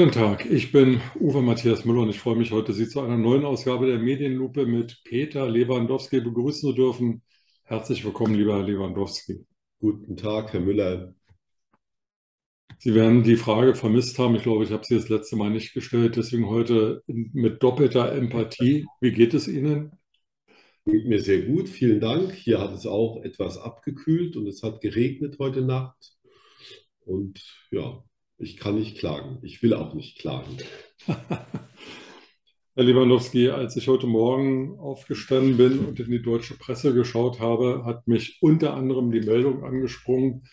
Guten Tag, ich bin Uwe Matthias Müller und ich freue mich heute, Sie zu einer neuen Ausgabe der Medienlupe mit Peter Lewandowski begrüßen zu dürfen. Herzlich willkommen, lieber Herr Lewandowski. Guten Tag, Herr Müller. Sie werden die Frage vermisst haben. Ich glaube, ich habe sie das letzte Mal nicht gestellt. Deswegen heute mit doppelter Empathie. Wie geht es Ihnen? Geht mir sehr gut, vielen Dank. Hier hat es auch etwas abgekühlt und es hat geregnet heute Nacht. Und ja, ich kann nicht klagen. Ich will auch nicht klagen. Herr Lewandowski, als ich heute Morgen aufgestanden bin und in die deutsche Presse geschaut habe, hat mich unter anderem die Meldung angesprungen,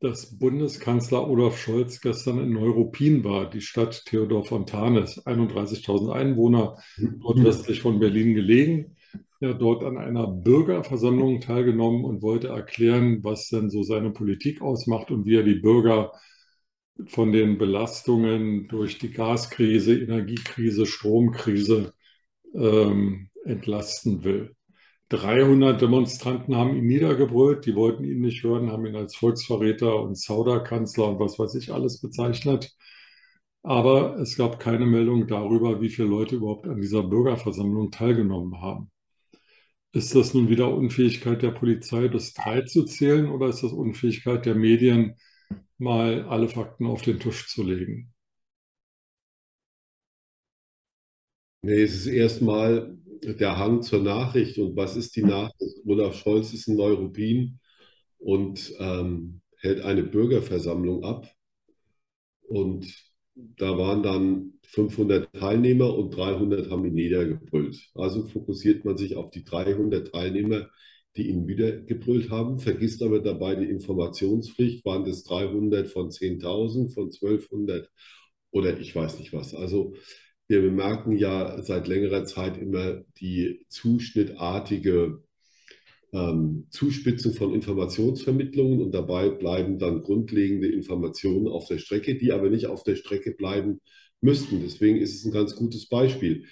dass Bundeskanzler Olaf Scholz gestern in Neuruppin war, die Stadt Theodor Fontanes, 31.000 Einwohner, nordwestlich von Berlin gelegen. Er hat dort an einer Bürgerversammlung teilgenommen und wollte erklären, was denn so seine Politik ausmacht und wie er die Bürger von den Belastungen durch die Gaskrise, Energiekrise, Stromkrise ähm, entlasten will. 300 Demonstranten haben ihn niedergebrüllt, die wollten ihn nicht hören, haben ihn als Volksverräter und Zauderkanzler und was weiß ich alles bezeichnet. Aber es gab keine Meldung darüber, wie viele Leute überhaupt an dieser Bürgerversammlung teilgenommen haben. Ist das nun wieder Unfähigkeit der Polizei, bis drei zu zählen, oder ist das Unfähigkeit der Medien, mal alle Fakten auf den Tisch zu legen? Nee, es ist erstmal der Hang zur Nachricht. Und was ist die Nachricht? Olaf Scholz ist in Neuruppin und ähm, hält eine Bürgerversammlung ab. Und da waren dann 500 Teilnehmer und 300 haben ihn niedergebrüllt. Also fokussiert man sich auf die 300 Teilnehmer, die ihn wiedergebrüllt haben, vergisst aber dabei die Informationspflicht. Waren das 300 von 10.000, von 1200 oder ich weiß nicht was. Also wir bemerken ja seit längerer Zeit immer die zuschnittartige ähm, Zuspitzung von Informationsvermittlungen und dabei bleiben dann grundlegende Informationen auf der Strecke, die aber nicht auf der Strecke bleiben müssten. Deswegen ist es ein ganz gutes Beispiel.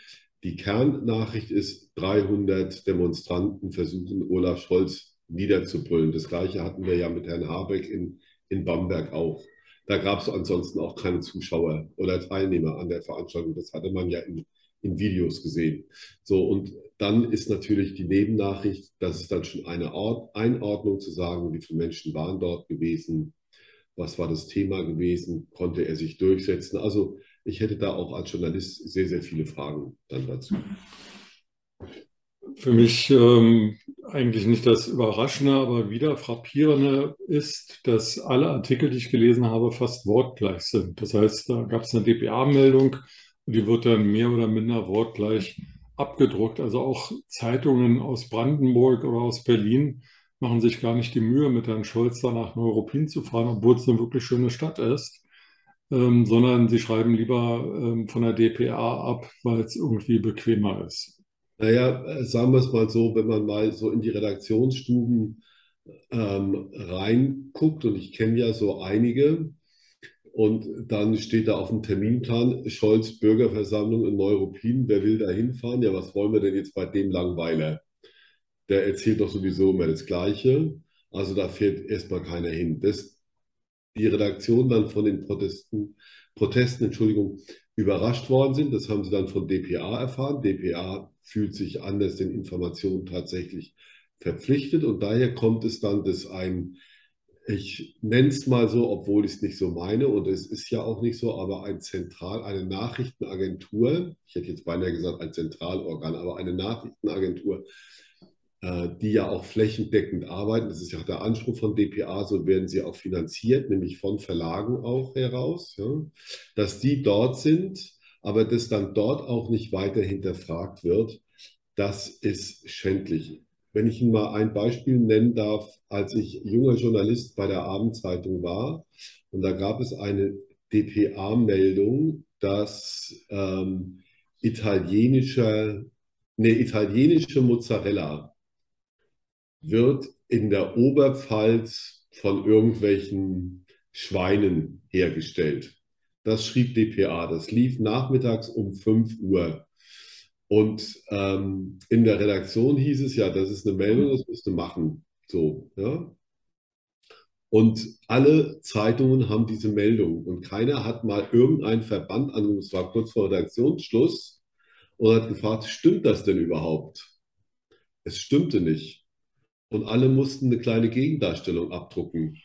Die Kernnachricht ist, 300 Demonstranten versuchen, Olaf Scholz niederzubrüllen. Das Gleiche hatten wir ja mit Herrn Habeck in, in Bamberg auch. Da gab es ansonsten auch keine Zuschauer oder Teilnehmer an der Veranstaltung. Das hatte man ja in, in Videos gesehen. So, und dann ist natürlich die Nebennachricht, das ist dann schon eine Ort, Einordnung zu sagen, wie viele Menschen waren dort gewesen, was war das Thema gewesen, konnte er sich durchsetzen. Also ich hätte da auch als Journalist sehr, sehr viele Fragen dann dazu. Für mich ähm, eigentlich nicht das Überraschende, aber wieder frappierende ist, dass alle Artikel, die ich gelesen habe, fast wortgleich sind. Das heißt, da gab es eine DPA-Meldung und die wird dann mehr oder minder wortgleich abgedruckt. Also auch Zeitungen aus Brandenburg oder aus Berlin machen sich gar nicht die Mühe, mit Herrn Scholz da nach Neuruppin zu fahren, obwohl es eine wirklich schöne Stadt ist, ähm, sondern sie schreiben lieber ähm, von der DPA ab, weil es irgendwie bequemer ist. Naja, äh, sagen wir es mal so, wenn man mal so in die Redaktionsstuben ähm, reinguckt, und ich kenne ja so einige, und dann steht da auf dem Terminplan Scholz Bürgerversammlung in Neuruppin. Wer will da hinfahren? Ja, was wollen wir denn jetzt bei dem Langweiler? Der erzählt doch sowieso immer das Gleiche. Also da fährt erstmal keiner hin. Das, die Redaktion dann von den Protesten, Protesten, Entschuldigung, überrascht worden sind. Das haben sie dann von DPA erfahren. DPA fühlt sich anders den Informationen tatsächlich verpflichtet und daher kommt es dann, dass ein, ich nenne es mal so, obwohl ich es nicht so meine und es ist ja auch nicht so, aber ein Zentral, eine Nachrichtenagentur, ich hätte jetzt beinahe gesagt ein Zentralorgan, aber eine Nachrichtenagentur, die ja auch flächendeckend arbeiten. Das ist ja auch der Anspruch von DPA, so werden sie auch finanziert, nämlich von Verlagen auch heraus, ja, dass die dort sind, aber dass dann dort auch nicht weiter hinterfragt wird, das ist schändlich. Wenn ich Ihnen mal ein Beispiel nennen darf, als ich junger Journalist bei der Abendzeitung war, und da gab es eine DPA-Meldung, dass ähm, italienischer, eine italienische Mozzarella wird in der Oberpfalz von irgendwelchen Schweinen hergestellt. Das schrieb DPA. Das lief nachmittags um 5 Uhr. Und ähm, in der Redaktion hieß es ja, das ist eine Meldung, das müsste machen. So, ja. Und alle Zeitungen haben diese Meldung. Und keiner hat mal irgendeinen Verband angerufen, es war kurz vor Redaktionsschluss, und hat gefragt, stimmt das denn überhaupt? Es stimmte nicht. Und alle mussten eine kleine Gegendarstellung abdrucken.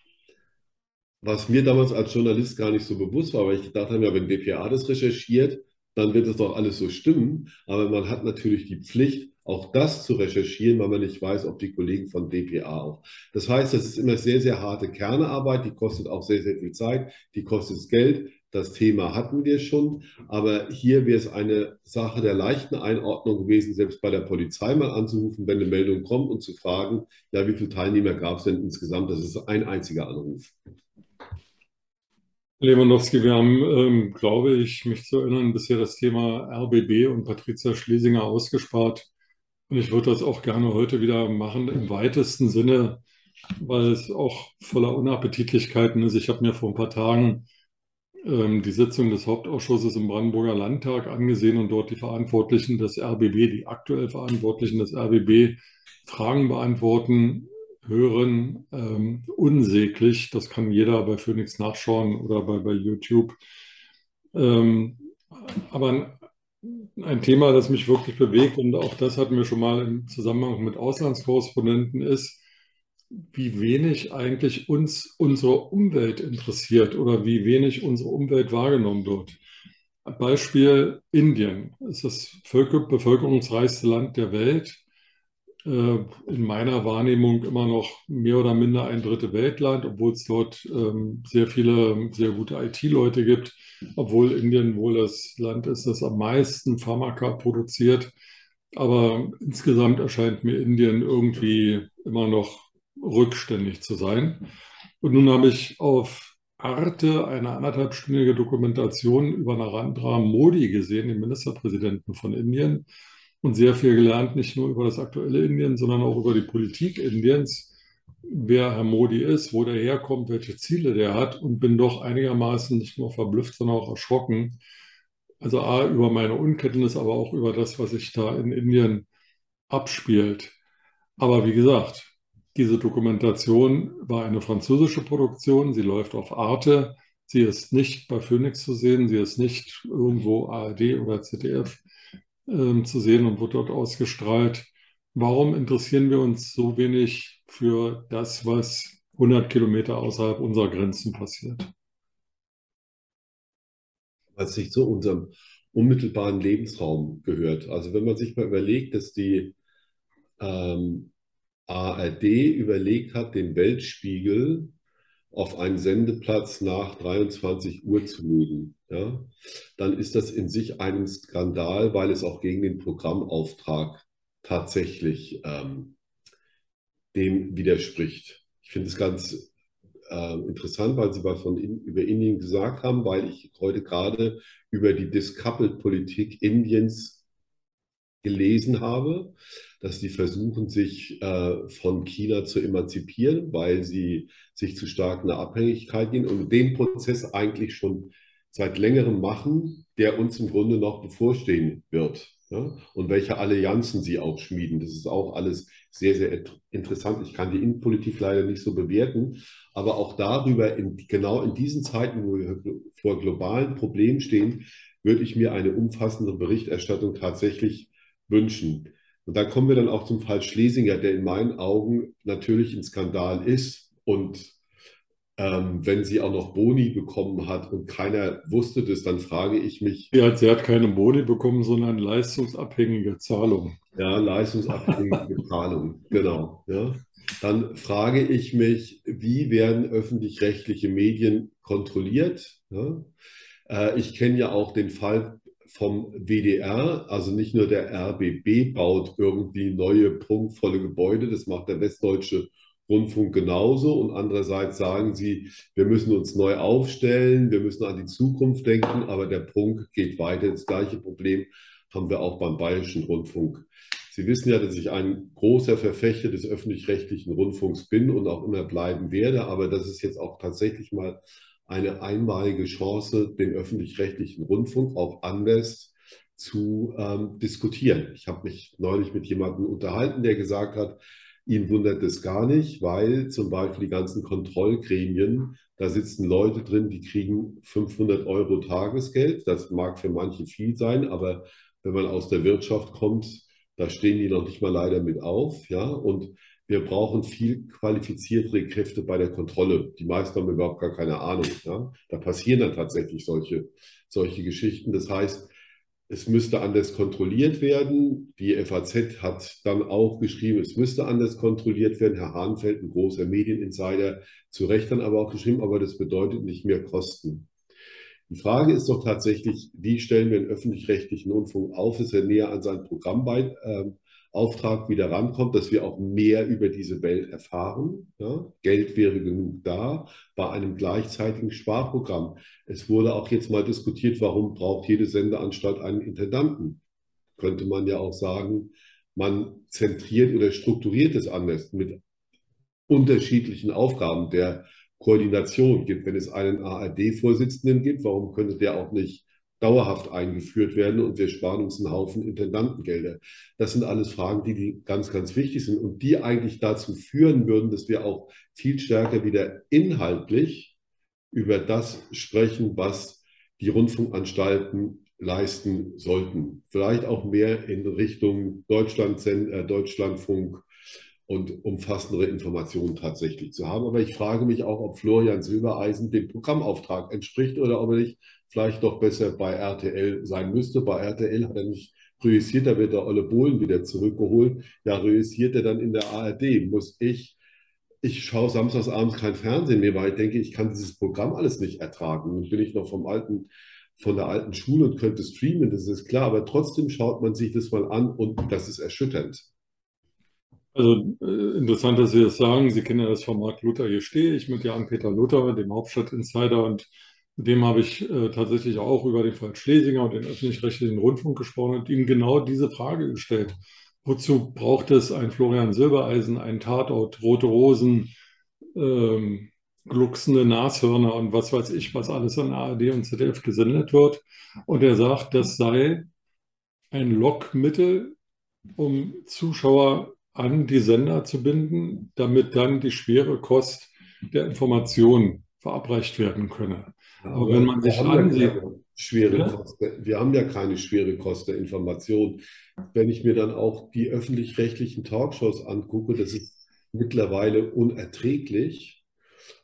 Was mir damals als Journalist gar nicht so bewusst war, weil ich gedacht habe, ja, wenn DPA das recherchiert, dann wird es doch alles so stimmen. Aber man hat natürlich die Pflicht, auch das zu recherchieren, weil man nicht weiß, ob die Kollegen von DPA auch. Das heißt, das ist immer sehr, sehr harte Kernearbeit, die kostet auch sehr, sehr viel Zeit, die kostet Geld. Das Thema hatten wir schon, aber hier wäre es eine Sache der leichten Einordnung gewesen, selbst bei der Polizei mal anzurufen, wenn eine Meldung kommt und zu fragen, ja, wie viele Teilnehmer gab es denn insgesamt? Das ist ein einziger Anruf. Lewandowski, wir haben, ähm, glaube ich, mich zu erinnern, bisher das Thema RBB und Patricia Schlesinger ausgespart. Und ich würde das auch gerne heute wieder machen, im weitesten Sinne, weil es auch voller Unappetitlichkeiten ist. Ich habe mir vor ein paar Tagen die Sitzung des Hauptausschusses im Brandenburger Landtag angesehen und dort die Verantwortlichen des RBB, die aktuell Verantwortlichen des RBB, Fragen beantworten hören, ähm, unsäglich. Das kann jeder bei Phoenix nachschauen oder bei, bei YouTube. Ähm, aber ein Thema, das mich wirklich bewegt, und auch das hatten wir schon mal im Zusammenhang mit Auslandskorrespondenten, ist, wie wenig eigentlich uns unsere Umwelt interessiert oder wie wenig unsere Umwelt wahrgenommen wird. Beispiel Indien ist das bevölkerungsreichste Land der Welt äh, in meiner Wahrnehmung immer noch mehr oder minder ein dritte Weltland, obwohl es dort ähm, sehr viele sehr gute IT-Leute gibt, obwohl Indien wohl das Land ist, das am meisten Pharmaka produziert. Aber insgesamt erscheint mir Indien irgendwie immer noch rückständig zu sein. Und nun habe ich auf Arte eine anderthalbstündige Dokumentation über Narendra Modi gesehen, den Ministerpräsidenten von Indien und sehr viel gelernt, nicht nur über das aktuelle Indien, sondern auch über die Politik Indiens, wer Herr Modi ist, wo der herkommt, welche Ziele der hat und bin doch einigermaßen nicht nur verblüfft, sondern auch erschrocken. Also A, über meine Unkenntnis, aber auch über das, was sich da in Indien abspielt. Aber wie gesagt, diese Dokumentation war eine französische Produktion, sie läuft auf Arte, sie ist nicht bei Phoenix zu sehen, sie ist nicht irgendwo ARD oder ZDF ähm, zu sehen und wird dort ausgestrahlt. Warum interessieren wir uns so wenig für das, was 100 Kilometer außerhalb unserer Grenzen passiert? Was nicht zu unserem unmittelbaren Lebensraum gehört. Also wenn man sich mal überlegt, dass die ähm, ARD überlegt hat, den Weltspiegel auf einen Sendeplatz nach 23 Uhr zu legen, ja, dann ist das in sich ein Skandal, weil es auch gegen den Programmauftrag tatsächlich ähm, dem widerspricht. Ich finde es ganz äh, interessant, weil Sie was von in, über Indien gesagt haben, weil ich heute gerade über die Discoupled-Politik Indiens gelesen habe dass die versuchen, sich äh, von China zu emanzipieren, weil sie sich zu stark in eine Abhängigkeit gehen und den Prozess eigentlich schon seit längerem machen, der uns im Grunde noch bevorstehen wird. Ja? Und welche Allianzen sie auch schmieden. Das ist auch alles sehr, sehr interessant. Ich kann die Innenpolitik leider nicht so bewerten, aber auch darüber, in, genau in diesen Zeiten, wo wir vor globalen Problemen stehen, würde ich mir eine umfassende Berichterstattung tatsächlich wünschen. Und da kommen wir dann auch zum Fall Schlesinger, der in meinen Augen natürlich ein Skandal ist. Und ähm, wenn sie auch noch Boni bekommen hat und keiner wusste das, dann frage ich mich. Sie hat, sie hat keine Boni bekommen, sondern leistungsabhängige Zahlung. Ja, leistungsabhängige Zahlung, genau. Ja. Dann frage ich mich, wie werden öffentlich-rechtliche Medien kontrolliert? Ja. Äh, ich kenne ja auch den Fall vom WDR, also nicht nur der RBB baut irgendwie neue prunkvolle Gebäude, das macht der Westdeutsche Rundfunk genauso. Und andererseits sagen sie, wir müssen uns neu aufstellen, wir müssen an die Zukunft denken, aber der Prunk geht weiter. Das gleiche Problem haben wir auch beim Bayerischen Rundfunk. Sie wissen ja, dass ich ein großer Verfechter des öffentlich-rechtlichen Rundfunks bin und auch immer bleiben werde, aber das ist jetzt auch tatsächlich mal eine einmalige Chance, den öffentlich-rechtlichen Rundfunk auch anders zu ähm, diskutieren. Ich habe mich neulich mit jemandem unterhalten, der gesagt hat, Ihn wundert es gar nicht, weil zum Beispiel die ganzen Kontrollgremien, da sitzen Leute drin, die kriegen 500 Euro Tagesgeld. Das mag für manche viel sein, aber wenn man aus der Wirtschaft kommt, da stehen die noch nicht mal leider mit auf. Ja? Und wir brauchen viel qualifiziertere Kräfte bei der Kontrolle. Die meisten haben überhaupt gar keine Ahnung. Ja? Da passieren dann tatsächlich solche, solche Geschichten. Das heißt, es müsste anders kontrolliert werden. Die FAZ hat dann auch geschrieben, es müsste anders kontrolliert werden. Herr Hahnfeld, ein großer Medieninsider, zu Recht dann aber auch geschrieben, aber das bedeutet nicht mehr Kosten. Die Frage ist doch tatsächlich, wie stellen wir einen öffentlich-rechtlichen Rundfunk auf, dass er näher an seinen Programmauftrag wieder rankommt, dass wir auch mehr über diese Welt erfahren. Ja? Geld wäre genug da bei einem gleichzeitigen Sparprogramm. Es wurde auch jetzt mal diskutiert, warum braucht jede Sendeanstalt einen Intendanten? Könnte man ja auch sagen, man zentriert oder strukturiert es anders mit unterschiedlichen Aufgaben. Der Koordination gibt. Wenn es einen ARD-Vorsitzenden gibt, warum könnte der auch nicht dauerhaft eingeführt werden und wir sparen uns einen Haufen Intendantengelder? Das sind alles Fragen, die, ganz, ganz wichtig sind und die eigentlich dazu führen würden, dass wir auch viel stärker wieder inhaltlich über das sprechen, was die Rundfunkanstalten leisten sollten. Vielleicht auch mehr in Richtung Deutschland, äh, Deutschlandfunk, und umfassendere Informationen tatsächlich zu haben. Aber ich frage mich auch, ob Florian Silbereisen dem Programmauftrag entspricht oder ob er nicht vielleicht doch besser bei RTL sein müsste. Bei RTL hat er nicht reüssiert, da wird der Olle Bohlen wieder zurückgeholt. Ja, reüssiert er dann in der ARD. Muss ich, ich schaue samstags abends kein Fernsehen mehr, weil ich denke, ich kann dieses Programm alles nicht ertragen. Nun bin ich noch vom alten von der alten Schule und könnte streamen, das ist klar, aber trotzdem schaut man sich das mal an und das ist erschütternd. Also äh, interessant, dass Sie das sagen. Sie kennen ja das Format Luther, hier stehe ich mit Jan-Peter Luther, dem Hauptstadt-Insider. Und mit dem habe ich äh, tatsächlich auch über den Fall Schlesinger und den öffentlich-rechtlichen Rundfunk gesprochen und ihm genau diese Frage gestellt. Wozu braucht es ein Florian Silbereisen, ein Tatort, rote Rosen, ähm, glucksende Nashörner und was weiß ich, was alles an ARD und ZDF gesendet wird. Und er sagt, das sei ein Lockmittel, um Zuschauer an die Sender zu binden, damit dann die schwere Kost der Information verabreicht werden könne. Aber, Aber wenn man sich ansieht, schwere ja? Kosten. Wir haben ja keine schwere Kost der Information. Wenn ich mir dann auch die öffentlich-rechtlichen Talkshows angucke, das ist mittlerweile unerträglich.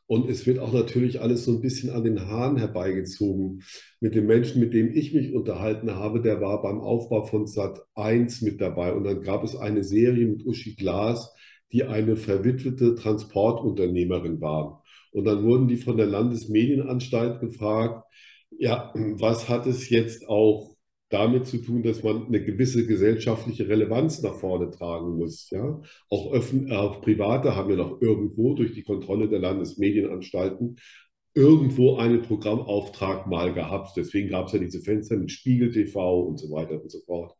Und es wird auch natürlich alles so ein bisschen an den Haaren herbeigezogen. Mit dem Menschen, mit dem ich mich unterhalten habe, der war beim Aufbau von Sat 1 mit dabei. Und dann gab es eine Serie mit Uschi Glas, die eine verwitwete Transportunternehmerin war. Und dann wurden die von der Landesmedienanstalt gefragt, ja, was hat es jetzt auch damit zu tun, dass man eine gewisse gesellschaftliche Relevanz nach vorne tragen muss. Ja? Auch, Öffn auch Private haben ja noch irgendwo durch die Kontrolle der Landesmedienanstalten irgendwo einen Programmauftrag mal gehabt. Deswegen gab es ja diese Fenster mit Spiegel TV und so weiter und so fort.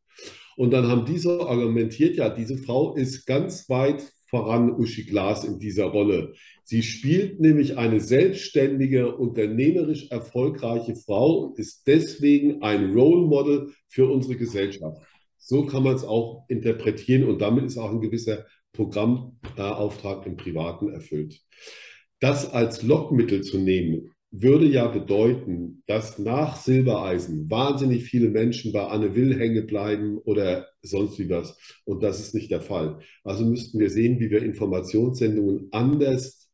Und dann haben diese argumentiert, ja, diese Frau ist ganz weit voran Uschi Glas in dieser Rolle. Sie spielt nämlich eine selbstständige, unternehmerisch erfolgreiche Frau und ist deswegen ein Role Model für unsere Gesellschaft. So kann man es auch interpretieren und damit ist auch ein gewisser Programmauftrag im Privaten erfüllt. Das als Lockmittel zu nehmen, würde ja bedeuten, dass nach Silbereisen wahnsinnig viele Menschen bei Anne Will hängen bleiben oder sonst wie was. Und das ist nicht der Fall. Also müssten wir sehen, wie wir Informationssendungen anders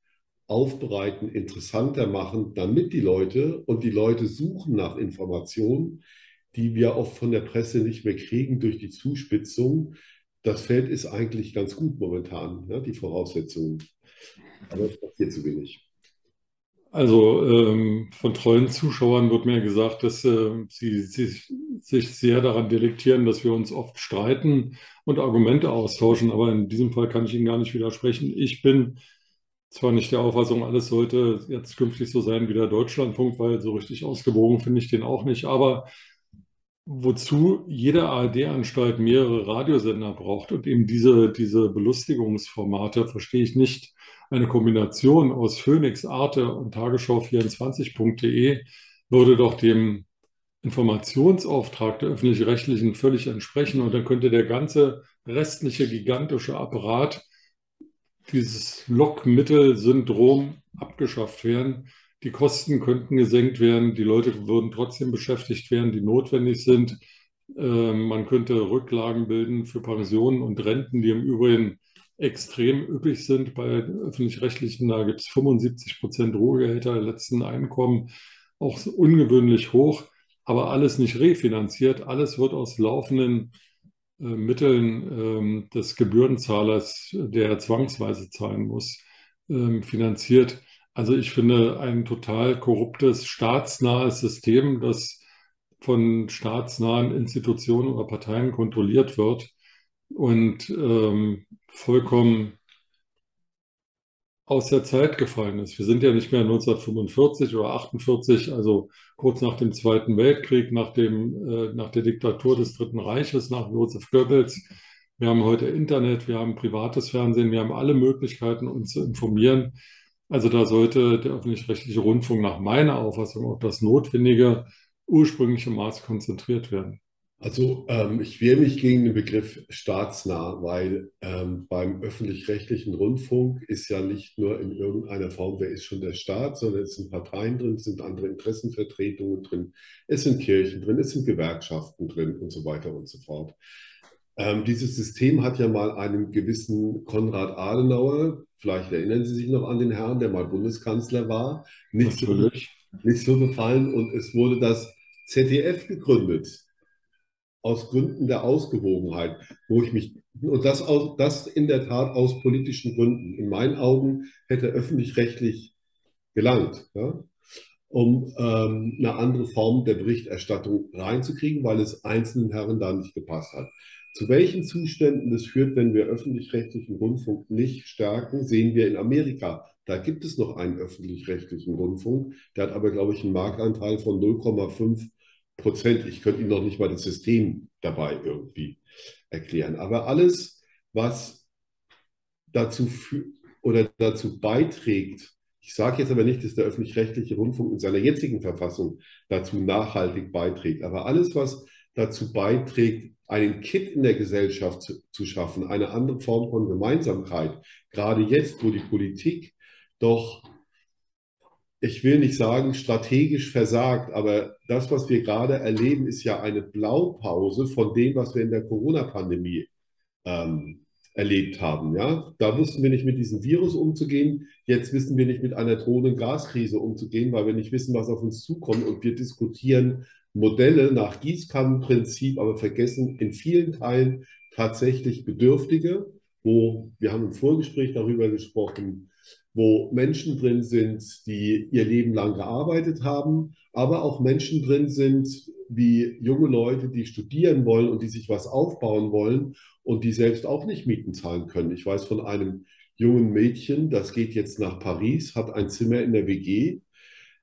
aufbereiten, interessanter machen, damit die Leute und die Leute suchen nach Informationen, die wir oft von der Presse nicht mehr kriegen durch die Zuspitzung. Das Feld ist eigentlich ganz gut momentan, ja, die Voraussetzungen. Aber es passiert zu wenig. Also ähm, von treuen Zuschauern wird mir gesagt, dass äh, sie, sie, sich sehr daran delektieren, dass wir uns oft streiten und Argumente austauschen. Aber in diesem Fall kann ich Ihnen gar nicht widersprechen. Ich bin zwar nicht der Auffassung, alles sollte jetzt künftig so sein wie der Deutschlandfunk, weil so richtig ausgewogen finde ich den auch nicht. Aber wozu jede ARD-Anstalt mehrere Radiosender braucht und eben diese, diese Belustigungsformate, verstehe ich nicht eine Kombination aus Phoenix, Arte und Tagesschau24.de würde doch dem Informationsauftrag der öffentlich-rechtlichen völlig entsprechen und dann könnte der ganze restliche gigantische Apparat dieses Lockmittel-Syndrom abgeschafft werden. Die Kosten könnten gesenkt werden, die Leute würden trotzdem beschäftigt werden, die notwendig sind. Ähm, man könnte Rücklagen bilden für Pensionen und Renten, die im Übrigen extrem üppig sind. Bei öffentlich-rechtlichen, da gibt es 75 Prozent Ruhegehälter letzten Einkommen, auch ungewöhnlich hoch, aber alles nicht refinanziert. Alles wird aus laufenden äh, Mitteln ähm, des Gebührenzahlers, der zwangsweise zahlen muss, ähm, finanziert. Also ich finde ein total korruptes, staatsnahes System, das von staatsnahen Institutionen oder Parteien kontrolliert wird und ähm, vollkommen aus der Zeit gefallen ist. Wir sind ja nicht mehr 1945 oder 48, also kurz nach dem Zweiten Weltkrieg, nach, dem, äh, nach der Diktatur des Dritten Reiches, nach Josef Goebbels. Wir haben heute Internet, wir haben privates Fernsehen, wir haben alle Möglichkeiten, uns zu informieren. Also da sollte der öffentlich-rechtliche Rundfunk nach meiner Auffassung auf das notwendige ursprüngliche Maß konzentriert werden. Also ähm, ich wehre mich gegen den Begriff staatsnah, weil ähm, beim öffentlich-rechtlichen Rundfunk ist ja nicht nur in irgendeiner Form, wer ist schon der Staat, sondern es sind Parteien drin, es sind andere Interessenvertretungen drin, es sind Kirchen drin, es sind Gewerkschaften drin und so weiter und so fort. Ähm, dieses System hat ja mal einen gewissen Konrad Adenauer, vielleicht erinnern Sie sich noch an den Herrn, der mal Bundeskanzler war, nicht, so, nicht so gefallen und es wurde das ZDF gegründet aus Gründen der Ausgewogenheit, wo ich mich, und das, aus, das in der Tat aus politischen Gründen, in meinen Augen hätte öffentlich-rechtlich gelangt, ja, um ähm, eine andere Form der Berichterstattung reinzukriegen, weil es einzelnen Herren da nicht gepasst hat. Zu welchen Zuständen das führt, wenn wir öffentlich-rechtlichen Rundfunk nicht stärken, sehen wir in Amerika. Da gibt es noch einen öffentlich-rechtlichen Rundfunk, der hat aber, glaube ich, einen Marktanteil von 0,5 Prozent. Ich könnte Ihnen noch nicht mal das System dabei irgendwie erklären. Aber alles, was dazu oder dazu beiträgt, ich sage jetzt aber nicht, dass der öffentlich-rechtliche Rundfunk in seiner jetzigen Verfassung dazu nachhaltig beiträgt, aber alles, was dazu beiträgt, einen Kit in der Gesellschaft zu, zu schaffen, eine andere Form von Gemeinsamkeit, gerade jetzt, wo die Politik doch ich will nicht sagen strategisch versagt, aber das, was wir gerade erleben, ist ja eine Blaupause von dem, was wir in der Corona-Pandemie ähm, erlebt haben. Ja? Da wussten wir nicht mit diesem Virus umzugehen. Jetzt wissen wir nicht mit einer drohenden Gaskrise umzugehen, weil wir nicht wissen, was auf uns zukommt. Und wir diskutieren Modelle nach Gießkannenprinzip, aber vergessen in vielen Teilen tatsächlich Bedürftige, wo wir haben im Vorgespräch darüber gesprochen, wo Menschen drin sind, die ihr Leben lang gearbeitet haben, aber auch Menschen drin sind, wie junge Leute, die studieren wollen und die sich was aufbauen wollen und die selbst auch nicht Mieten zahlen können. Ich weiß von einem jungen Mädchen, das geht jetzt nach Paris, hat ein Zimmer in der WG,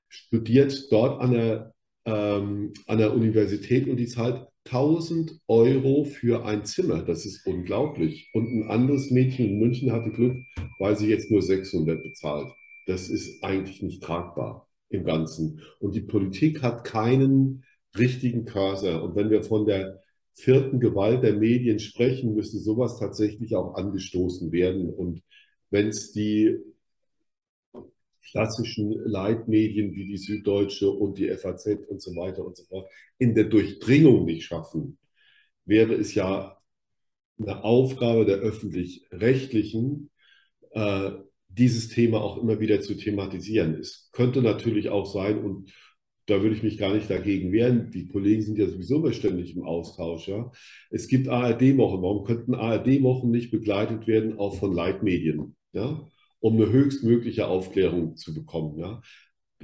studiert dort an der, ähm, an der Universität und die zahlt 1000 Euro für ein Zimmer. Das ist unglaublich. Und ein anderes Mädchen in München hatte Glück, weil sie jetzt nur 600 bezahlt. Das ist eigentlich nicht tragbar im Ganzen. Und die Politik hat keinen richtigen Cursor. Und wenn wir von der vierten Gewalt der Medien sprechen, müsste sowas tatsächlich auch angestoßen werden. Und wenn es die klassischen Leitmedien wie die Süddeutsche und die FAZ und so weiter und so fort in der Durchdringung nicht schaffen, wäre es ja eine Aufgabe der öffentlich-rechtlichen, äh, dieses Thema auch immer wieder zu thematisieren. Es könnte natürlich auch sein, und da würde ich mich gar nicht dagegen wehren, die Kollegen sind ja sowieso immer ständig im Austausch. Ja? Es gibt ARD-Wochen. Warum könnten ARD-Wochen nicht begleitet werden, auch von Leitmedien? Ja? Um eine höchstmögliche Aufklärung zu bekommen. Ja.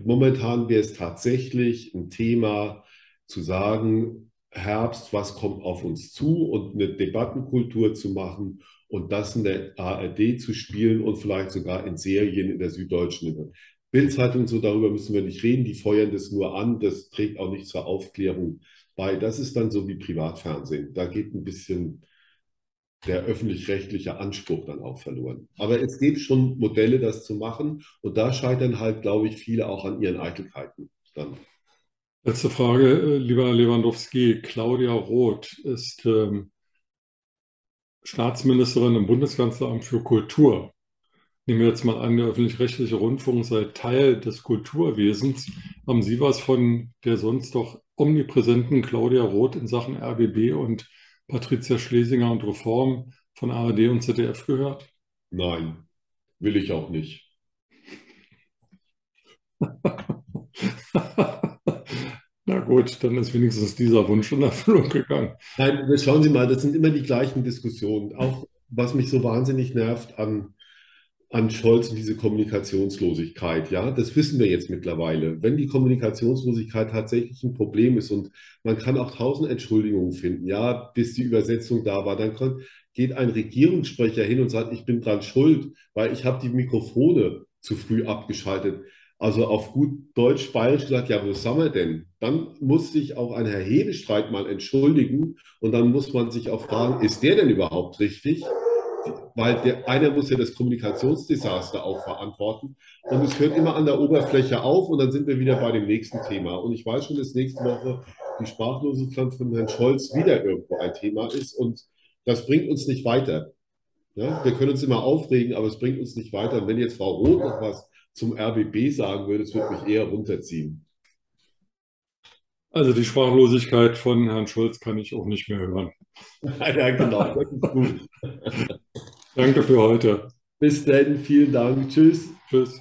Momentan wäre es tatsächlich ein Thema zu sagen, Herbst, was kommt auf uns zu und eine Debattenkultur zu machen und das in der ARD zu spielen und vielleicht sogar in Serien in der Süddeutschen. Bildzeitung so darüber müssen wir nicht reden, die feuern das nur an, das trägt auch nicht zur Aufklärung bei. Das ist dann so wie Privatfernsehen. Da geht ein bisschen der öffentlich-rechtliche Anspruch dann auch verloren. Aber es gibt schon Modelle, das zu machen. Und da scheitern halt, glaube ich, viele auch an ihren Eitelkeiten dann. Letzte Frage, äh, lieber Lewandowski. Claudia Roth ist ähm, Staatsministerin im Bundeskanzleramt für Kultur. nehmen wir jetzt mal an, der öffentlich-rechtliche Rundfunk sei Teil des Kulturwesens. Haben Sie was von der sonst doch omnipräsenten Claudia Roth in Sachen RBB und Patricia Schlesinger und Reform von ARD und ZDF gehört? Nein, will ich auch nicht. Na gut, dann ist wenigstens dieser Wunsch in Erfüllung gegangen. Nein, schauen Sie mal, das sind immer die gleichen Diskussionen. Auch was mich so wahnsinnig nervt an, an Scholz und diese Kommunikationslosigkeit. Ja, das wissen wir jetzt mittlerweile. Wenn die Kommunikationslosigkeit tatsächlich ein Problem ist und man kann auch tausend Entschuldigungen finden, ja, bis die Übersetzung da war, dann kann, geht ein Regierungssprecher hin und sagt, ich bin dran schuld, weil ich habe die Mikrofone zu früh abgeschaltet. Also auf gut Deutsch bayerisch gesagt, ja, wo sind wir denn? Dann muss sich auch ein Herr Hebestreit mal entschuldigen und dann muss man sich auch fragen, ist der denn überhaupt richtig? Weil der, einer muss ja das Kommunikationsdesaster auch verantworten. Und es hört immer an der Oberfläche auf und dann sind wir wieder bei dem nächsten Thema. Und ich weiß schon, dass nächste Woche die Sprachlosigkeit von Herrn Scholz wieder irgendwo ein Thema ist und das bringt uns nicht weiter. Ja, wir können uns immer aufregen, aber es bringt uns nicht weiter. Und wenn jetzt Frau Roth noch was zum RBB sagen würde, es würde mich eher runterziehen. Also die Sprachlosigkeit von Herrn Schulz kann ich auch nicht mehr hören. ja, genau, das ist gut. Danke für heute. Bis dann, vielen Dank. Tschüss. Tschüss.